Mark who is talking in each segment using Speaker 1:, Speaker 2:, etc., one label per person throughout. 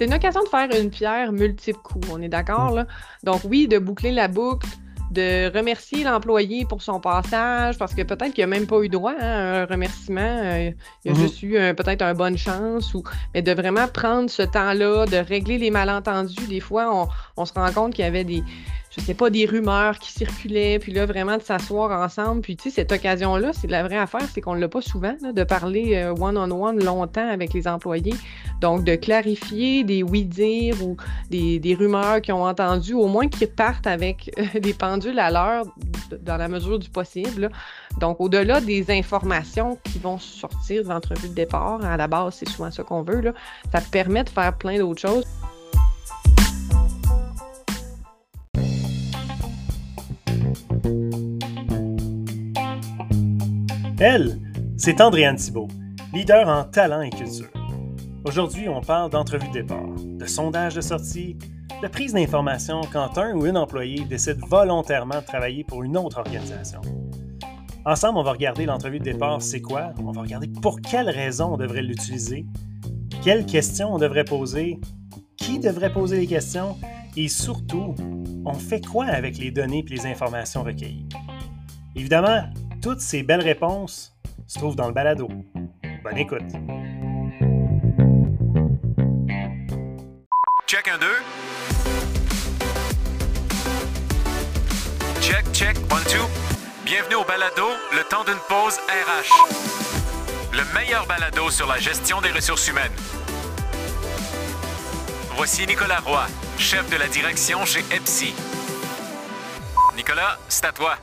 Speaker 1: c'est une occasion de faire une pierre multiple coups, on est d'accord, là? Donc, oui, de boucler la boucle, de remercier l'employé pour son passage, parce que peut-être qu'il n'a même pas eu droit hein, à un remerciement, euh, il a
Speaker 2: Mhm.
Speaker 1: juste eu peut-être un bonne chance, ou... mais de vraiment prendre ce temps-là, de régler les malentendus. Des fois, on, on se rend compte qu'il y avait des, je sais pas, des rumeurs qui circulaient, puis là, vraiment de s'asseoir ensemble. Puis, tu sais, cette occasion-là, c'est la vraie affaire, c'est qu'on ne l'a pas souvent, de parler euh, one-on-one longtemps avec les employés. Donc, de clarifier des oui-dire ou des, rumeurs qu'ils ont entendues, au moins qu'ils partent avec euh, des pendules à l'heure dans la mesure du possible. Donc, au-delà des informations qui vont sortir de l'entrevue de départ, à la base, c'est souvent ça qu'on veut, ça permet de faire plein d'autres choses.
Speaker 2: Elle, c'est Andréane Thibault, leader en talent et culture. Aujourd'hui, on parle d'entrevue de départ, de sondage de sortie, de prise d'information quand un ou une employé décide volontairement de travailler pour une autre organisation. Ensemble, on va regarder l'entrevue de départ, c'est quoi? On va regarder pour quelles raisons on devrait l'utiliser, quelles questions on devrait poser, qui devrait poser les questions et surtout, on fait quoi avec les données et les informations recueillies? Évidemment, toutes ces belles réponses se trouvent dans le balado. Bonne écoute.
Speaker 3: Check un deux. Check, check, one, two. Bienvenue au balado, le temps d'une pause RH. Le meilleur balado sur la gestion des ressources humaines. Voici Nicolas Roy, chef de la direction chez EPSI. Nicolas, c'est à toi.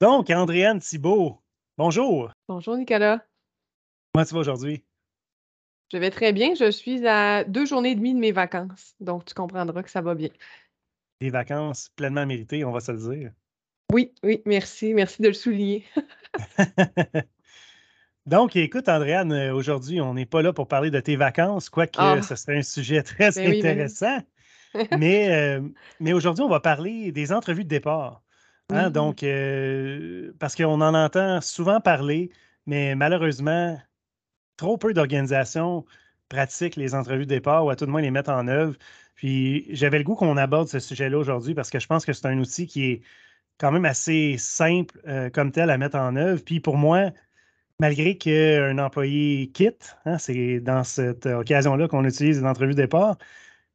Speaker 2: Donc, Andréane Thibault, bonjour.
Speaker 1: Bonjour, Nicolas.
Speaker 2: Comment tu vas aujourd'hui?
Speaker 1: Je vais très bien. Je suis à deux journées et demie de mes vacances. Donc, tu comprendras que ça va bien.
Speaker 2: Des vacances pleinement méritées, on va se le dire.
Speaker 1: Oui, oui, merci. Merci de le souligner.
Speaker 2: Donc, écoute, Andréane, aujourd'hui, on n'est pas là pour parler de tes vacances, quoique
Speaker 1: Ah.
Speaker 2: ce serait un sujet très
Speaker 1: Ben oui, ben oui.
Speaker 2: intéressant. mais euh, mais aujourd'hui, on va parler des entrevues de départ. Hein,
Speaker 1: Oui.
Speaker 2: Donc, euh, parce qu'on en entend souvent parler, mais malheureusement, trop peu d'organisations pratiquent les entrevues de départ ou à tout de moins les mettent en œuvre. Puis j'avais le goût qu'on aborde ce sujet-là aujourd'hui parce que je pense que c'est un outil qui est quand même assez simple euh, comme tel à mettre en œuvre. Puis pour moi, malgré qu'un employé quitte, hein, c'est dans cette occasion-là qu'on utilise les entrevues de départ,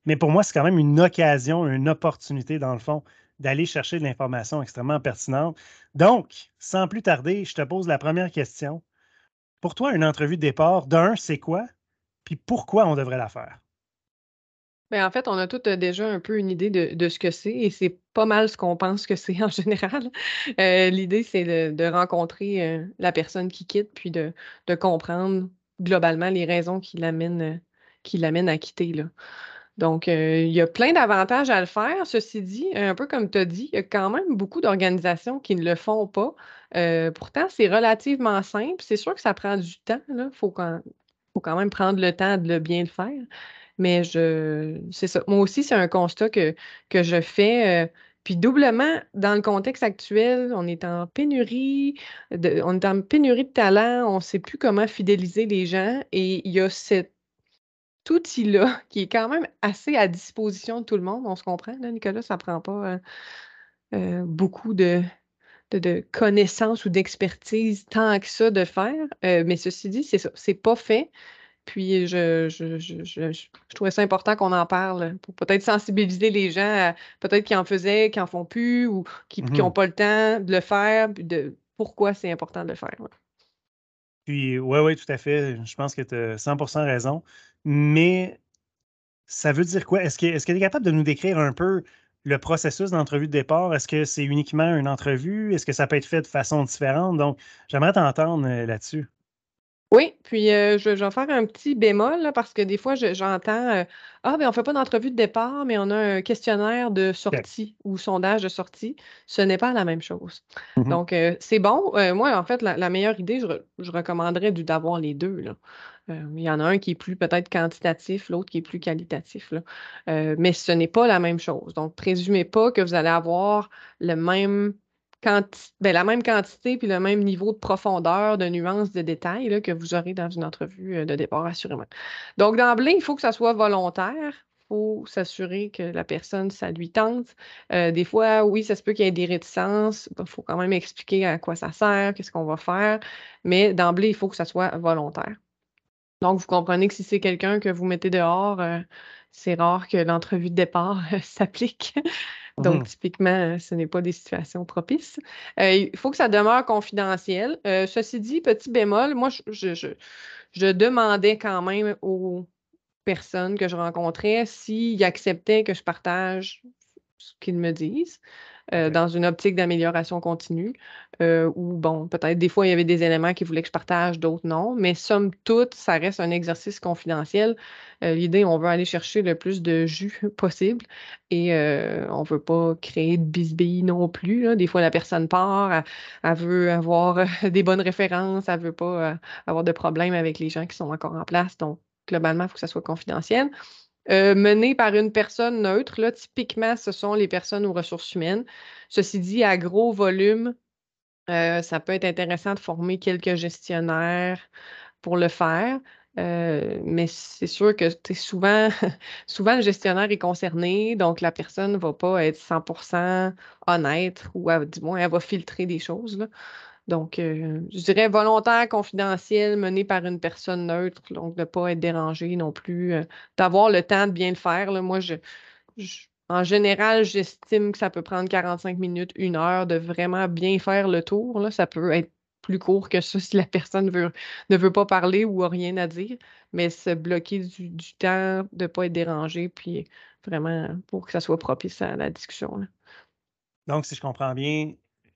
Speaker 2: mais pour moi, c'est quand même une occasion, une opportunité, dans le fond, d'aller chercher de l'information extrêmement pertinente. Donc, sans plus tarder, je te pose la première question. Pour toi, une entrevue de départ, d'un, c'est quoi? Puis pourquoi on devrait la faire?
Speaker 1: Ben, en fait, on a tous euh, déjà un peu une idée de, ce que c'est et c'est pas mal ce qu'on pense que c'est en général. Euh, L'idée, c'est de, rencontrer euh, la personne qui quitte puis de, comprendre globalement les raisons qui l'amènent à quitter. Donc, euh, il y a plein d'avantages à le faire. Ceci dit, un peu comme tu as dit, il y a quand même beaucoup d'organisations qui ne le font pas. Euh, pourtant, c'est relativement simple. C'est sûr que ça prend du temps. Il faut quand, même prendre le temps de le bien le faire. Mais je c'est ça. Moi aussi, c'est un constat que, je fais. euh, puis doublement, dans le contexte actuel, on est en pénurie de, on est en pénurie de talent, on ne sait plus comment fidéliser les gens. Et il y a cet outil-là qui est quand même assez à disposition de tout le monde. On se comprend, là, Nicolas, ça ne prend pas euh, euh, beaucoup de, de, de connaissances ou d'expertise tant que ça de faire. Euh, mais ceci dit, c'est ça. C'est pas fait. Puis je, je, je, je, trouvais ça important qu'on en parle pour peut-être sensibiliser les gens à peut-être qui en faisaient, qui en font plus ou qui n'ont
Speaker 2: Mhm.
Speaker 1: pas le temps de le faire, de pourquoi c'est important de le faire. ouais.
Speaker 2: Puis, oui, oui, tout à fait. Je pense que tu as 100% raison. Mais ça veut dire quoi? Est-ce que est-ce que tu es capable de nous décrire un peu le processus d'entrevue de départ? Est-ce que c'est uniquement une entrevue? Est-ce que ça peut être fait de façon différente? Donc, j'aimerais t'entendre euh, là-dessus.
Speaker 1: Oui, puis euh, je, je vais faire un petit bémol là, parce que des fois, je- j'entends euh, Ah, ben on ne fait pas d'entrevue de départ, mais on a un questionnaire de sortie ou sondage de sortie. Ce n'est pas la même chose.
Speaker 2: Mhm.
Speaker 1: Donc, euh, c'est bon. Moi, en fait, la, la meilleure idée, je, re- je recommanderais d'avoir les deux. là. Il y en a un qui est plus peut-être quantitatif, l'autre qui est plus qualitatif. mais ce n'est pas la même chose. Donc, présumez pas que vous allez avoir même ben, la même quantité puis le même niveau de profondeur, de nuances, de détails que vous aurez dans une entrevue de départ, assurément. Donc, d'emblée, il faut que ça soit volontaire. Il faut s'assurer que la personne, ça lui tente. Des fois, oui, ça se peut qu'il y ait des réticences. Il faut quand même expliquer à quoi ça sert, qu'est-ce qu'on va faire. Mais d'emblée, il faut que ça soit volontaire. Donc, vous comprenez que si c'est quelqu'un que vous mettez dehors, euh, c'est rare que l'entrevue de départ s'applique. Donc, mmh typiquement, ce n'est pas des situations propices. Euh, il faut que ça demeure confidentiel. Euh, ceci dit, petit bémol, moi, je, je, demandais quand même aux personnes que je rencontrais s'ils acceptaient que je partage ce qu'ils me disent. Euh, dans une optique d'amélioration continue, euh, ou bon, peut-être des fois, il y avait des éléments qui voulaient que je partage, d'autres non, mais somme toute, ça reste un exercice confidentiel. Euh, l'idée, on veut aller chercher le plus de jus possible et on ne veut pas créer de bisbilles non plus. Des fois, la personne part, elle, veut avoir des bonnes références, elle ne veut pas avoir de problèmes avec les gens qui sont encore en place. Donc, globalement, il faut que ça soit confidentiel. Euh, mené par une personne neutre. Typiquement, ce sont les personnes aux ressources humaines. Ceci dit, à gros volume, euh, ça peut être intéressant de former quelques gestionnaires pour le faire. Euh, mais c'est sûr que souvent, souvent, le gestionnaire est concerné, donc la personne ne va pas être 100% honnête ou du moins, elle va filtrer des choses. Donc, euh, je dirais volontaire, confidentiel, mené par une personne neutre, donc de ne pas être dérangé non plus, euh, d'avoir le temps de bien le faire. Moi, je, en général, j'estime que ça peut prendre 45 minutes, une heure de vraiment bien faire le tour. Là. Ça peut être plus court que ça si la personne ne veut pas parler ou a rien à dire, mais se bloquer du, temps de ne pas être dérangé, puis vraiment pour que ça soit propice à la discussion.
Speaker 2: Donc, si je comprends bien,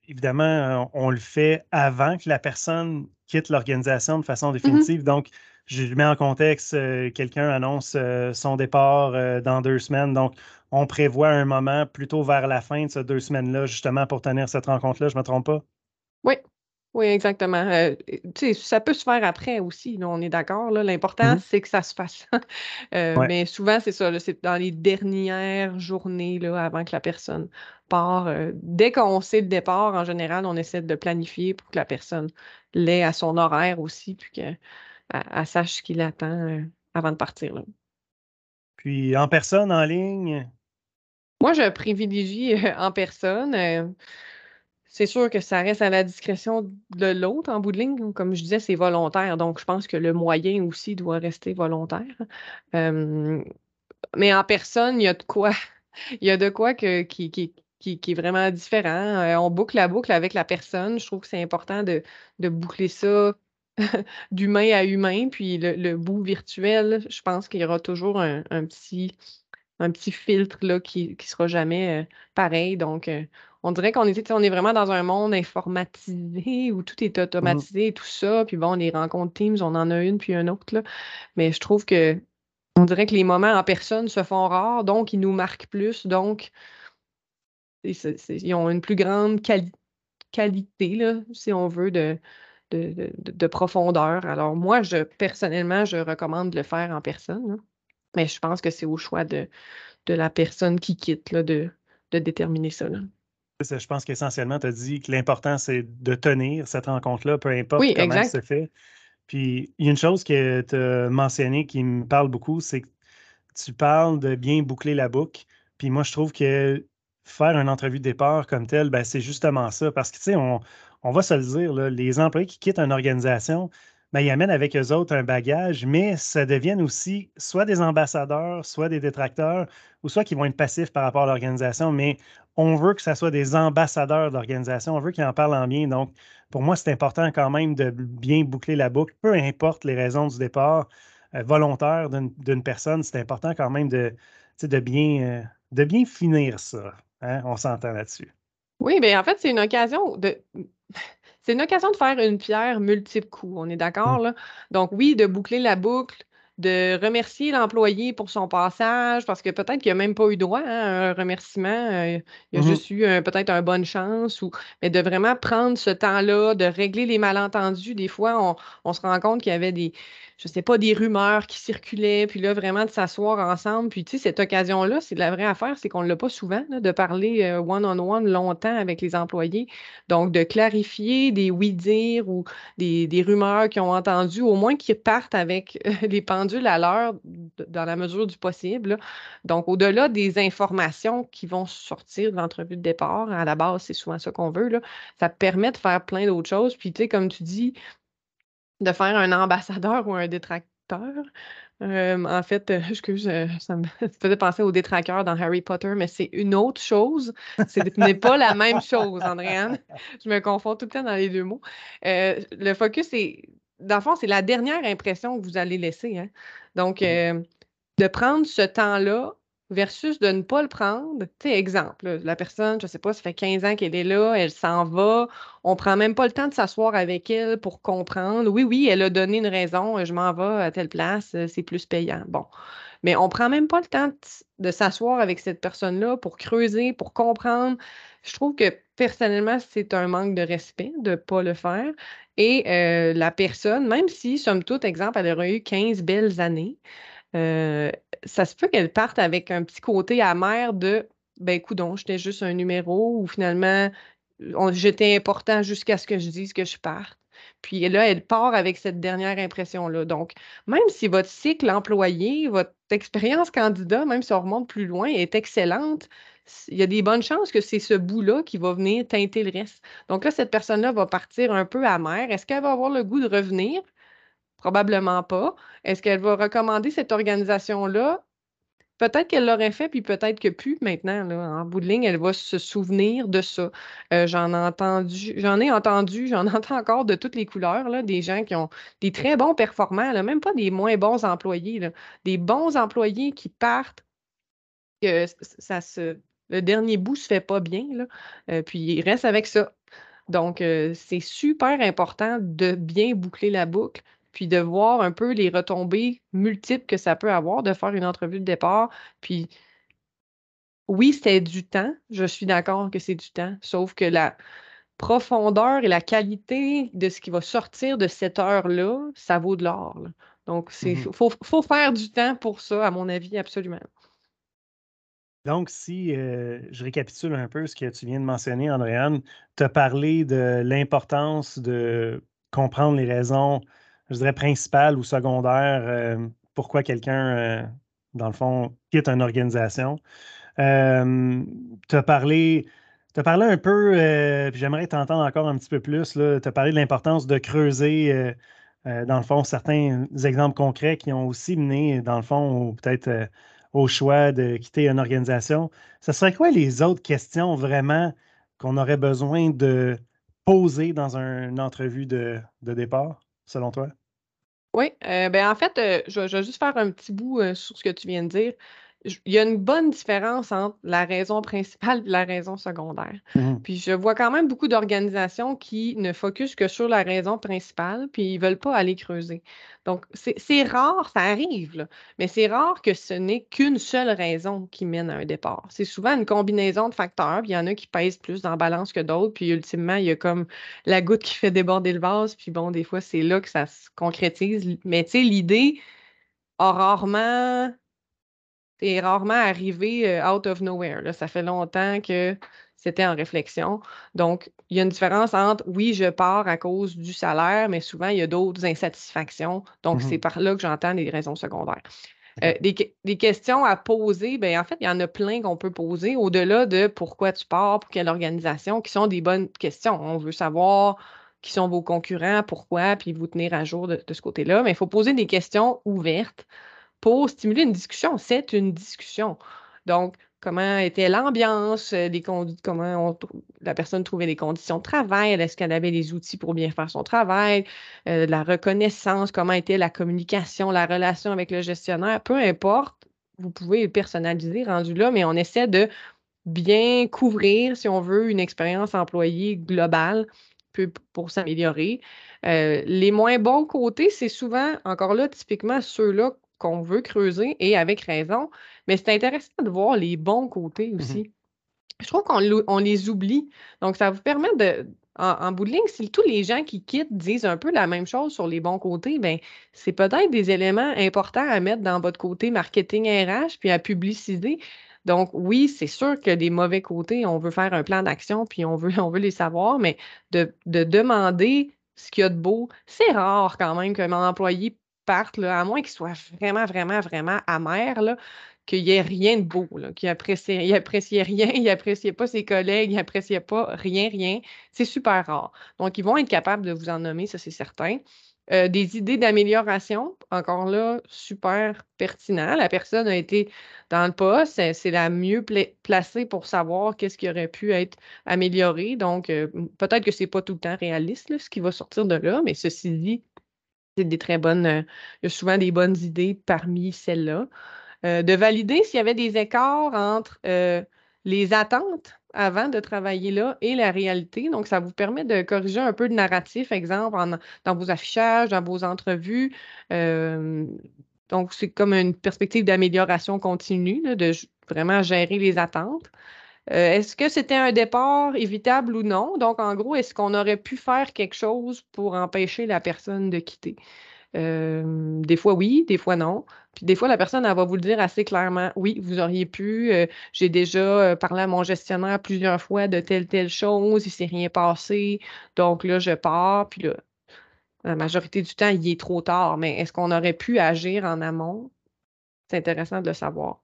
Speaker 2: évidemment, euh, on le fait avant que la personne quitte l'organisation de façon mmh définitive. Donc, je mets en contexte, euh, quelqu'un annonce euh, son départ dans deux semaines. Donc, on prévoit un moment plutôt vers la fin de ces deux semaines-là, justement pour tenir cette rencontre-là. Je ne me trompe pas?
Speaker 1: Oui, oui, exactement. ça peut se faire après aussi, on est d'accord. L'important, mmh c'est que ça se fasse. Mais souvent, c'est ça, c'est dans les dernières journées là, avant que la personne part. dès qu'on sait le départ, en général, on essaie de planifier pour que la personne l'ait à son horaire aussi, puis qu'elle sache ce qu'il attend avant de partir.
Speaker 2: Puis en personne, en ligne?
Speaker 1: Moi, je privilégie en personne. C'est sûr que ça reste à la discrétion de l'autre en bout de ligne. Comme je disais, c'est volontaire. Donc, je pense que le moyen aussi doit rester volontaire. mais en personne, il y a de quoi. Il y a de quoi que, qui, qui, qui, est vraiment différent. Euh, on boucle la boucle avec la personne. Je trouve que c'est important de, boucler ça d'humain à humain. Puis le, bout virtuel, je pense qu'il y aura toujours un, petit, un petit filtre là, qui ne sera jamais euh, pareil. Donc, euh, on dirait qu'on est, on vraiment dans un monde informatisé où tout est automatisé et tout ça. Puis bon, les rencontres Teams, on en a une puis une autre. Mais je trouve que on dirait que les moments en personne se font rares, donc ils nous marquent plus. Donc, ils ont une plus grande qualité, si on veut, de, de, profondeur. Alors, moi, je personnellement, je recommande de le faire en personne. Mais je pense que c'est au choix de, la personne qui quitte là, de, de déterminer ça.
Speaker 2: Je pense qu'essentiellement, tu as dit que l'important, c'est de tenir cette rencontre-là, peu importe comment elle se fait. Puis, il y a une chose que tu as mentionnée qui me parle beaucoup, c'est que tu parles de bien boucler la boucle. Puis moi, je trouve que faire une entrevue de départ comme telle, ben, c'est justement ça. Parce que, tu sais, on, va se le dire, les employés qui quittent une organisation, ben, ils amènent avec eux autres un bagage, mais ça deviennent aussi soit des ambassadeurs, soit des détracteurs, ou soit qui vont être passifs par rapport à l'organisation, mais on veut que ça soit des ambassadeurs de l'organisation, on veut qu'ils en parlent en bien. Donc, pour moi, c'est important quand même de bien boucler la boucle, peu importe les raisons du départ euh, volontaire d'une personne, c'est important quand même de, de, bien, euh, de bien finir ça. Hein, on s'entend là-dessus.
Speaker 1: Oui, bien en fait, c'est une occasion de. C'est une occasion de faire une pierre multiple coups, on est d'accord, mmh. là? Donc, oui, de boucler la boucle, de remercier l'employé pour son passage, parce que peut-être qu'il n'a même pas eu droit hein, à un remerciement, euh, il a mmh juste eu peut-être une bonne chance, ou, mais de vraiment prendre ce temps-là, de régler les malentendus. Des fois, on, se rend compte qu'il y avait des, je sais pas, des rumeurs qui circulaient, puis là, vraiment de s'asseoir ensemble. Puis, tu sais, cette occasion-là, c'est la vraie affaire, c'est qu'on ne l'a pas souvent, de parler euh, one-on-one longtemps avec les employés. Donc, de clarifier des oui-dire ou des, rumeurs qu'ils ont entendues, au moins qu'ils partent avec les pendules à l'heure dans la mesure du possible. Donc, au-delà des informations qui vont sortir de l'entrevue de départ, à la base, c'est souvent ça qu'on veut, là, ça permet de faire plein d'autres choses. Puis, tu sais, comme tu dis, de faire un ambassadeur ou un détracteur. en fait, euh, excuse, euh, ça me faisait penser au détracteur dans Harry Potter, mais c'est une autre chose. Ce n'est pas la même chose, Andréane. Je me confonds tout le temps dans les deux mots. Euh, le focus, c'est, dans le fond, c'est la dernière impression que vous allez laisser. Hein. Donc, de prendre ce temps-là versus de ne pas le prendre. Tu sais, exemple, la personne, je ne sais pas, ça fait 15 ans qu'elle est là, elle s'en va, on ne prend même pas le temps de s'asseoir avec elle pour comprendre. Oui, oui, elle a donné une raison, je m'en vais à telle place, c'est plus payant. Bon. Mais on ne prend même pas le temps de, s'asseoir avec cette personne-là pour creuser, pour comprendre. Je trouve que personnellement, c'est un manque de respect de ne pas le faire. Et euh, la personne, même si, somme toute, exemple, elle aurait eu 15 belles années, euh, ça se peut qu'elle parte avec un petit côté amer de ben je j'étais juste un numéro ou finalement j'étais important jusqu'à ce que je dise que je parte. Puis là, elle part avec cette dernière impression-là. Donc, même si votre cycle employé, votre expérience candidat, même si on remonte plus loin, est excellente, il y a des bonnes chances que c'est ce bout-là qui va venir teinter le reste. Donc là, cette personne-là va partir un peu amère. Est-ce qu'elle va avoir le goût de revenir? Probablement pas. Est-ce qu'elle va recommander cette organisation-là? Peut-être qu'elle l'aurait fait, puis peut-être que plus maintenant. En bout de ligne, elle va se souvenir de ça. Euh, j'en ai entendu, j'en ai entendu, j'en entends encore de toutes les couleurs, là, des gens qui ont des très bons performants, même pas des moins bons employés, des bons employés qui partent, que ça se, le dernier bout se fait pas bien, là, euh, puis ils restent avec ça. Donc, euh, c'est super important de bien boucler la boucle puis de voir un peu les retombées multiples que ça peut avoir, de faire une entrevue de départ. Puis oui, c'était du temps, je suis d'accord que c'est du temps, sauf que la profondeur et la qualité de ce qui va sortir de cette heure-là, ça vaut de l'or. Donc, il mmh faut, faire du temps pour ça, à mon avis, absolument.
Speaker 2: Donc, si euh, je récapitule un peu ce que tu viens de mentionner, Andréane, tu as parlé de l'importance de comprendre les raisons je dirais, principal ou secondaire euh, pourquoi quelqu'un, euh, dans le fond, quitte une organisation. Tu as parlé un peu, puis j'aimerais t'entendre encore un petit peu plus. Tu as parlé de l'importance de creuser, dans le fond, certains exemples concrets qui ont aussi mené, dans le fond, peut-être au choix de quitter une organisation. Ce serait quoi les autres questions vraiment qu'on aurait besoin de poser dans une entrevue de départ, selon toi?
Speaker 1: Oui, euh, ben, en fait, euh, je vais juste faire un petit bout, euh, sur ce que tu viens de dire il y a une bonne différence entre la raison principale et la raison secondaire. Mmh puis je vois quand même beaucoup d'organisations qui ne focusent que sur la raison principale, puis ils ne veulent pas aller creuser. Donc, c'est rare, ça arrive, mais c'est rare que ce n'est qu'une seule raison qui mène à un départ. C'est souvent une combinaison de facteurs, puis il y en a qui pèsent plus dans la balance que d'autres, puis ultimement, il y a comme la goutte qui fait déborder le vase, puis bon, des fois, c'est là que ça se concrétise. Mais tu sais, l'idée a rarement est rarement arrivé euh, out of nowhere. Là. Ça fait longtemps que c'était en réflexion. Donc, il y a une différence entre oui, je pars à cause du salaire, mais souvent, il y a d'autres insatisfactions. Donc, c'est mmh par là que j'entends les raisons secondaires. Euh, des, questions à poser, bien, en fait, il y en a plein qu'on peut poser au-delà de pourquoi tu pars, pour quelle organisation, qui sont des bonnes questions. On veut savoir qui sont vos concurrents, pourquoi, puis vous tenir à jour de ce côté-là. Mais il faut poser des questions ouvertes pour stimuler une discussion. C'est une discussion. Donc, comment était l'ambiance, euh, comment la personne trouvait les conditions de travail, est-ce qu'elle avait les outils pour bien faire son travail, euh, la reconnaissance, comment était la communication, la relation avec le gestionnaire, peu importe, vous pouvez personnaliser rendu là, mais on essaie de bien couvrir, si on veut, une expérience employée globale pour s'améliorer. Euh, les moins bons côtés, c'est souvent, encore là, typiquement ceux-là qu'on veut creuser et avec raison. Mais c'est intéressant de voir les bons côtés mmh aussi. je trouve qu'on les oublie. Donc, ça vous permet de, en, bout de ligne, si tous les gens qui quittent disent un peu la même chose sur les bons côtés, ben c'est peut-être des éléments importants à mettre dans votre côté marketing RH puis à publiciser. Donc, oui, c'est sûr que des mauvais côtés, on veut faire un plan d'action, puis on veut, on veut les savoir, mais de, demander ce qu'il y a de beau, c'est rare quand même qu'un employé parte, là, à moins qu'il soit vraiment, vraiment, vraiment amer, là, qu'il n'y ait rien de beau, qu'il appréciait, appréciait rien, il n'appréciait pas ses collègues, il n'appréciait pas rien, rien. C'est super rare. Donc, ils vont être capables de vous en nommer, ça c'est certain. Euh, des idées d'amélioration, encore là, super pertinent. La personne a été dans le poste, c'est la mieux placée pour savoir qu'est-ce qui aurait pu être amélioré. Donc, euh, peut-être que ce n'est pas tout le temps réaliste, ce qui va sortir de là, mais ceci dit, des très bonnes, euh, il y a souvent des bonnes idées parmi celles-là. de valider s'il y avait des écarts entre les attentes avant de travailler là et la réalité. Donc, ça vous permet de corriger un peu de narratif, exemple, dans vos affichages, dans vos entrevues. Euh, donc, c'est comme une perspective d'amélioration continue, de vraiment gérer les attentes. Euh, est-ce que c'était un départ évitable ou non? Donc, en gros, est-ce qu'on aurait pu faire quelque chose pour empêcher la personne de quitter? Euh, des fois oui, des fois non. Puis des fois, la personne, elle va vous le dire assez clairement. Oui, vous auriez pu. Euh, j'ai déjà parlé à mon gestionnaire plusieurs fois de telle, telle chose. Il ne s'est rien passé. Donc là, je pars. Puis la majorité du temps, il est trop tard. Mais est-ce qu'on aurait pu agir en amont? C'est intéressant de le savoir.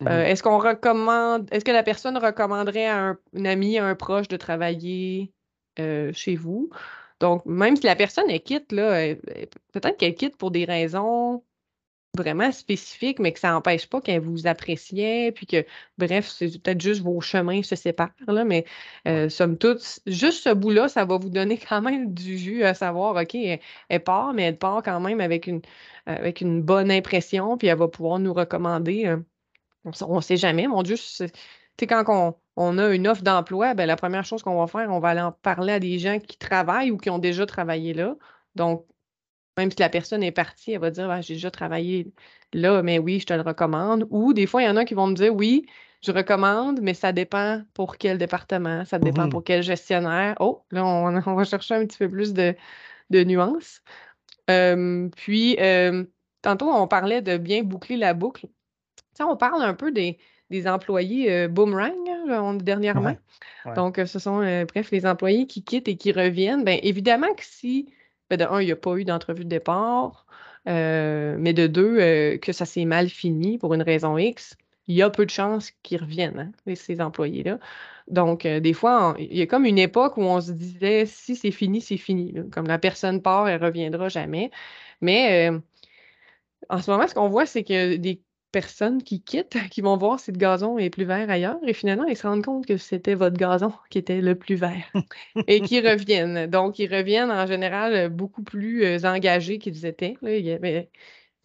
Speaker 1: Mmh est-ce qu'on recommande, est-ce que la personne recommanderait à un, ami, à un proche de travailler chez vous? Donc, même si la personne est quitte, là, peut-être qu'elle quitte pour des raisons vraiment spécifiques, mais que ça n'empêche pas qu'elle vous appréciait, puis que, bref, c'est peut-être juste vos chemins se séparent, là, mais euh, somme toute, juste ce bout-là, ça va vous donner quand même du jus à savoir, OK, elle, part, mais elle part quand même avec une, avec une bonne impression, puis elle va pouvoir nous recommander. Euh, on ne sait jamais, mon Dieu, quand on, a une offre d'emploi, ben, la première chose qu'on va faire, on va aller en parler à des gens qui travaillent ou qui ont déjà travaillé là. Donc, même si la personne est partie, elle va dire «Ah, J'ai déjà travaillé là, mais oui, je te le recommande. Ou des fois, il y en a qui vont me dire Oui, je recommande, mais ça dépend pour quel département, ça dépend mmh pour quel gestionnaire. Oh, là, on, va chercher un petit peu plus de, nuances. puis, tantôt, on parlait de bien boucler la boucle. On parle un peu des, des employés euh, boomerang hein, dernièrement. Donc, ce sont, euh, bref, les employés qui quittent et qui reviennent. Bien, évidemment que si, ben, de un, il n'y a pas eu d'entrevue de départ, mais de deux, que ça s'est mal fini pour une raison X, il y a peu de chances qu'ils reviennent, hein, ces employés-là. Donc, des fois, il y a comme une époque où on se disait, si c'est fini, c'est fini. Comme la personne part, elle ne reviendra jamais. Mais en ce moment, ce qu'on voit, c'est que des personnes qui quittent, qui vont voir si le gazon est plus vert ailleurs et finalement, ils se rendent compte que c'était votre gazon qui était le plus vert et qui reviennent. Donc, ils reviennent en général beaucoup plus euh, engagés qu'ils étaient.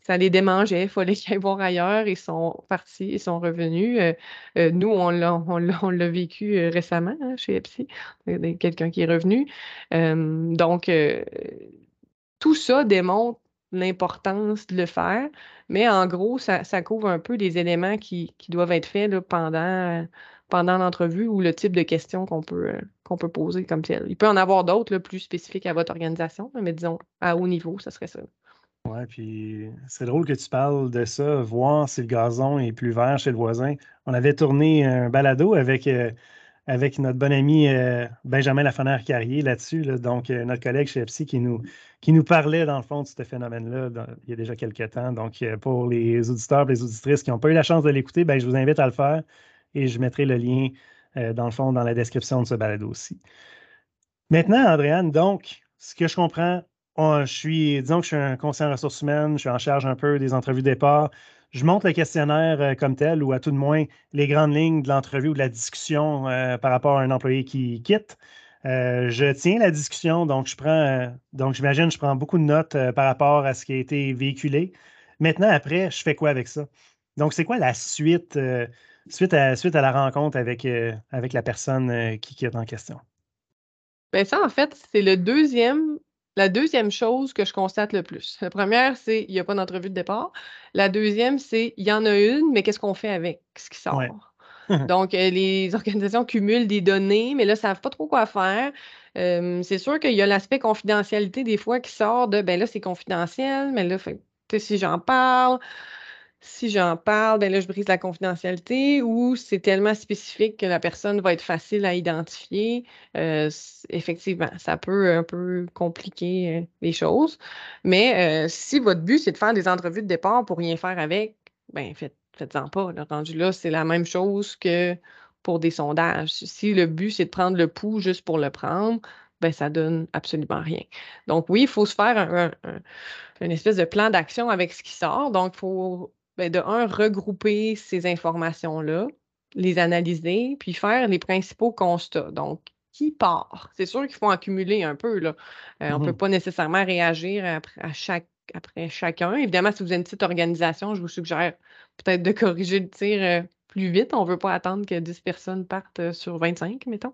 Speaker 1: ça les démangeait, il fallait qu'ils aillent voir ailleurs. Ils sont partis, ils sont revenus. Euh, euh, nous, on l'a vécu récemment hein, chez Epsi, quelqu'un qui est revenu. donc, tout ça démontre l'importance de le faire. Mais en gros, ça, couvre un peu les éléments qui, doivent être faits pendant, pendant l'entrevue ou le type de questions qu'on peut, peut poser comme tel. Il peut en avoir d'autres plus spécifiques à votre organisation, mais disons à haut niveau, ça serait ça.
Speaker 2: Oui, puis c'est drôle que tu parles de ça, voir si le gazon est plus vert chez le voisin. On avait tourné un balado avec euh, avec notre bon ami euh, Benjamin Lafenère-Carrier là-dessus, donc euh, notre collègue chez FC qui nous, parlait dans le fond de ce phénomène-là il y a déjà quelques temps. Donc, euh, pour les auditeurs les auditrices qui n'ont pas eu la chance de l'écouter, ben, je vous invite à le faire et je mettrai le lien dans le fond dans la description de ce balado aussi. Maintenant, Andréane, donc, ce que je comprends, je suis, disons que je suis un conseiller en ressources humaines, je suis en charge un peu des entrevues de départ, je monte le questionnaire euh, comme tel, ou à tout de moins les grandes lignes de l'entrevue ou de la discussion euh, par rapport à un employé qui quitte. Euh, je tiens la discussion, donc je prends, donc j'imagine, je prends beaucoup de notes par rapport à ce qui a été véhiculé. Maintenant, après, je fais quoi avec ça? Donc, c'est quoi la suite, suite, à, suite à la rencontre avec, avec la personne qui quitte en question?
Speaker 1: Bien, ça, en fait, c'est le deuxième la deuxième chose que je constate le plus. La première, c'est il n'y a pas d'entrevue de départ. La deuxième, c'est il y en a une, mais qu'est-ce qu'on fait avec? Ce qui sort? Donc, les organisations cumulent des données, mais là, ne savent pas trop quoi faire. c'est sûr qu'il y a l'aspect confidentialité des fois qui sort de ben là, c'est confidentiel, mais là, si j'en parle, si j'en parle, ben là, je brise la confidentialité ou c'est tellement spécifique que la personne va être facile à identifier. Euh, effectivement, ça peut un peu compliquer euh, les choses. Mais euh, si votre but, c'est de faire des entrevues de départ pour rien faire avec, ben faites, faites-en pas. Là. Rendu là, c'est la même chose que pour des sondages. Si le but, c'est de prendre le pouls juste pour le prendre, ben ça donne absolument rien. Donc oui, il faut se faire un, une espèce de plan d'action avec ce qui sort. Donc, il faut ben, de un, regrouper ces informations-là, les analyser, puis faire les principaux constats. Donc, qui part? C'est sûr qu'il faut en cumuler un peu. Là. Euh, on ne peut mmh pas nécessairement réagir à chaque, après chacun. Évidemment, si vous êtes une petite organisation, je vous suggère peut-être de corriger le tir euh, plus vite. On ne veut pas attendre que 10 personnes partent euh, sur 25, mettons.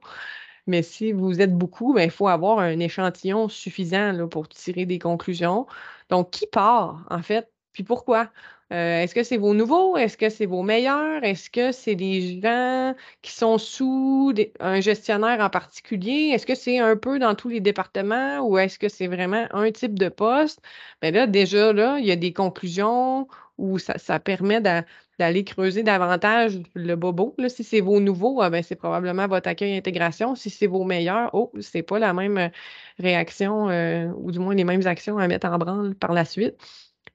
Speaker 1: Mais si vous êtes beaucoup, ben, il faut avoir un échantillon suffisant là, pour tirer des conclusions. Donc, qui part, en fait, puis pourquoi? Euh, est-ce que c'est vos nouveaux? Est-ce que c'est vos meilleurs? Est-ce que c'est des gens qui sont sous un gestionnaire en particulier? Est-ce que c'est un peu dans tous les départements ou est-ce que c'est vraiment un type de poste? Bien là, déjà, là, il y a des conclusions où ça, permet d'aller creuser davantage le bobo. Là, si c'est vos nouveaux, ah, ben, c'est probablement votre accueil intégration. Si c'est vos meilleurs, oh, c'est pas la même réaction euh, ou du moins les mêmes actions à mettre en branle par la suite.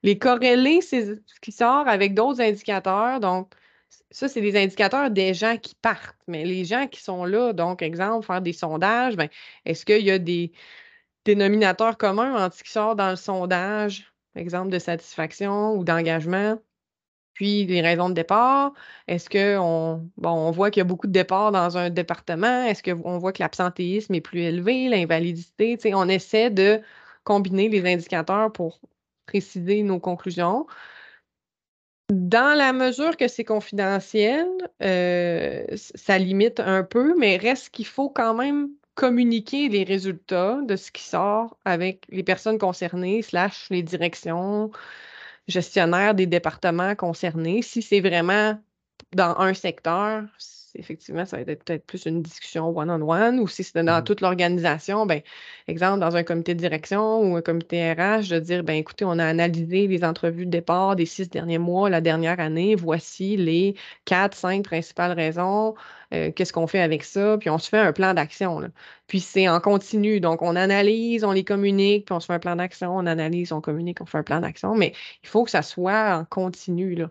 Speaker 1: Les corréler, c'est ce qui sort avec d'autres indicateurs. Donc, ça, c'est des indicateurs des gens qui partent. Mais les gens qui sont là, donc, exemple, faire des sondages, ben, est-ce qu'il y a des dénominateurs communs entre ce qui sort dans le sondage, exemple de satisfaction ou d'engagement, puis les raisons de départ? Est-ce qu'on bon, on voit qu'il y a beaucoup de départs dans un département? Est-ce qu'on voit que l'absentéisme est plus élevé, l'invalidité? On essaie de combiner les indicateurs pour préciser nos conclusions. Dans la mesure que c'est confidentiel, euh, ça limite un peu, mais reste qu'il faut quand même communiquer les résultats de ce qui sort avec les personnes concernées, slash les directions, gestionnaires des départements concernés. Si c'est vraiment dans un secteur, effectivement, ça va être peut-être plus une discussion one-on-one ou si c'est dans mmh toute l'organisation, ben, exemple, dans un comité de direction ou un comité RH, de dire, ben, écoutez, on a analysé les entrevues de départ des six derniers mois, la dernière année, voici les quatre, cinq principales raisons, euh, qu'est-ce qu'on fait avec ça, puis on se fait un plan d'action. Puis c'est en continu, donc on analyse, on les communique, puis on se fait un plan d'action, on analyse, on communique, on fait un plan d'action, mais il faut que ça soit en continu. Là.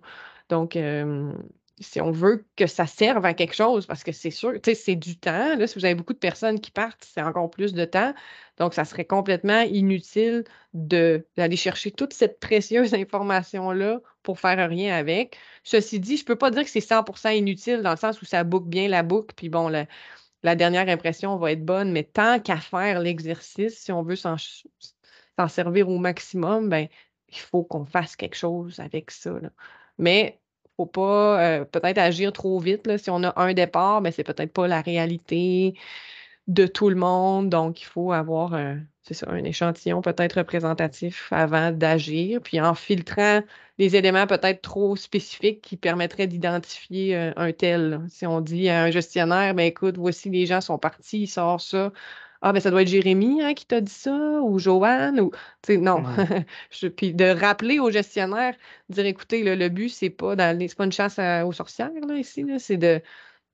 Speaker 1: Donc, euh, si on veut que ça serve à quelque chose, parce que c'est sûr, tu sais, c'est du temps. Là, si vous avez beaucoup de personnes qui partent, c'est encore plus de temps. Donc, ça serait complètement inutile d'aller chercher toute cette précieuse information-là pour faire rien avec. Ceci dit, je ne peux pas dire que c'est 100% inutile dans le sens où ça boucle bien la boucle, puis bon, la, dernière impression va être bonne, mais tant qu'à faire l'exercice, si on veut s'en servir au maximum, ben, il faut qu'on fasse quelque chose avec ça. Mais faut pas euh, peut-être agir trop vite. Là. Si on a un départ, mais c'est peut-être pas la réalité de tout le monde. Donc, il faut avoir euh, ça, un échantillon peut-être représentatif avant d'agir, puis en filtrant les éléments peut-être trop spécifiques qui permettraient d'identifier euh, un tel. Si on dit à un gestionnaire, ben écoute, voici les gens sont partis, il sort ça. Ah, ben ça doit être Jérémy hein, qui t'a dit ça, ou Joanne, ou. non. puis de rappeler au gestionnaire, dire écoutez, le but, c'est pas d'aller. C'est pas une chasse aux sorcières, là, ici, c'est de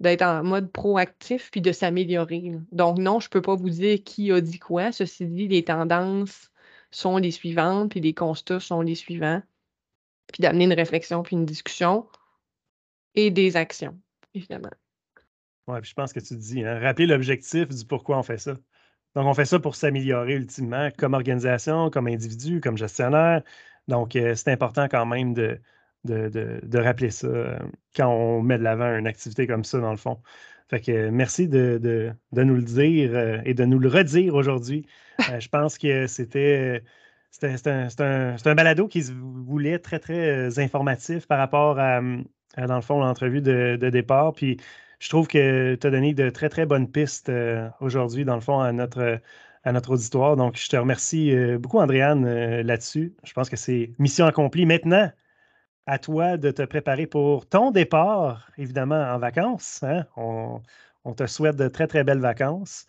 Speaker 1: d'être en mode proactif puis de s'améliorer. Donc, non, je ne peux pas vous dire qui a dit quoi. Ceci dit, les tendances sont les suivantes, puis les constats sont les suivants. Puis d'amener une réflexion puis une discussion et des actions, évidemment.
Speaker 2: Oui, puis je pense que tu dis, hein, rappeler l'objectif du pourquoi on fait ça. Donc, on fait ça pour s'améliorer ultimement comme organisation, comme individu, comme gestionnaire. Donc, euh, c'est important quand même de, rappeler ça euh, quand on met de l'avant une activité comme ça, dans le fond. Fait que merci de, nous le dire euh, et de nous le redire aujourd'hui. je pense que c'était. Un, balado qui se voulait très, très informatif par rapport à, dans le fond, l'entrevue de, départ. Puis je trouve que tu as donné de très, très bonnes pistes euh, aujourd'hui, dans le fond, à notre, à notre auditoire. Donc, je te remercie euh, beaucoup, Andréane, euh, là-dessus. Je pense que c'est mission accomplie. Maintenant, à toi de te préparer pour ton départ, évidemment, en vacances. Hein. On, te souhaite de très, très belles vacances,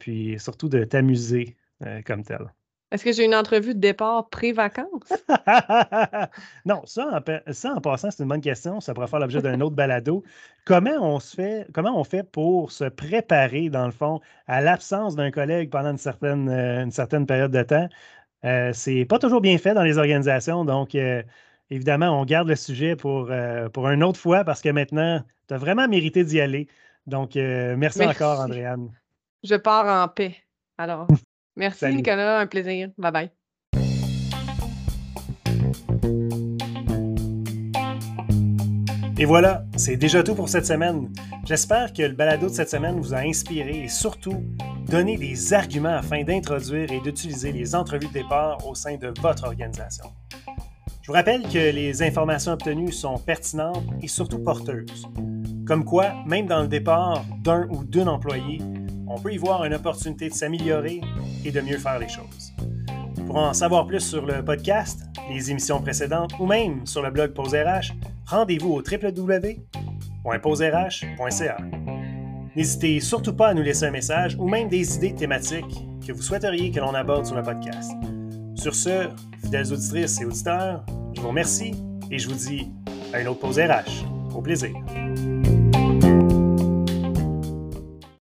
Speaker 2: puis surtout de t'amuser comme tel.
Speaker 1: Est-ce que j'ai une entrevue de départ pré-vacances?
Speaker 2: non, ça en, passant, c'est une bonne question. Ça pourrait faire l'objet d'un autre balado. Comment on se fait, comment on fait pour se préparer, dans le fond, à l'absence d'un collègue pendant une certaine, euh, une certaine période de temps? Euh, c'est pas toujours bien fait dans les organisations. Donc, euh, évidemment, on garde le sujet pour, pour une autre fois parce que maintenant, tu as vraiment mérité d'y aller. Donc, merci, merci encore, Andréane.
Speaker 1: Je pars en paix. Alors. Merci Nicolas, un plaisir. Bye bye.
Speaker 2: Et voilà, c'est déjà tout pour cette semaine. J'espère que le balado de cette semaine vous a inspiré et surtout donné des arguments afin d'introduire et d'utiliser les entrevues de départ au sein de votre organisation. Je vous rappelle que les informations obtenues sont pertinentes et surtout porteuses. Comme quoi, même dans le départ d'un ou d'une employé, on peut y voir une opportunité de s'améliorer et de mieux faire les choses. Pour en savoir plus sur le podcast, les émissions précédentes ou même sur le blog Pose RH, rendez-vous au www.poserh.ca. N'hésitez surtout pas à nous laisser un message ou même des idées thématiques que vous souhaiteriez que l'on aborde sur le podcast. Sur ce, fidèles auditrices et auditeurs, je vous remercie et je vous dis à une autre pause RH. Au plaisir.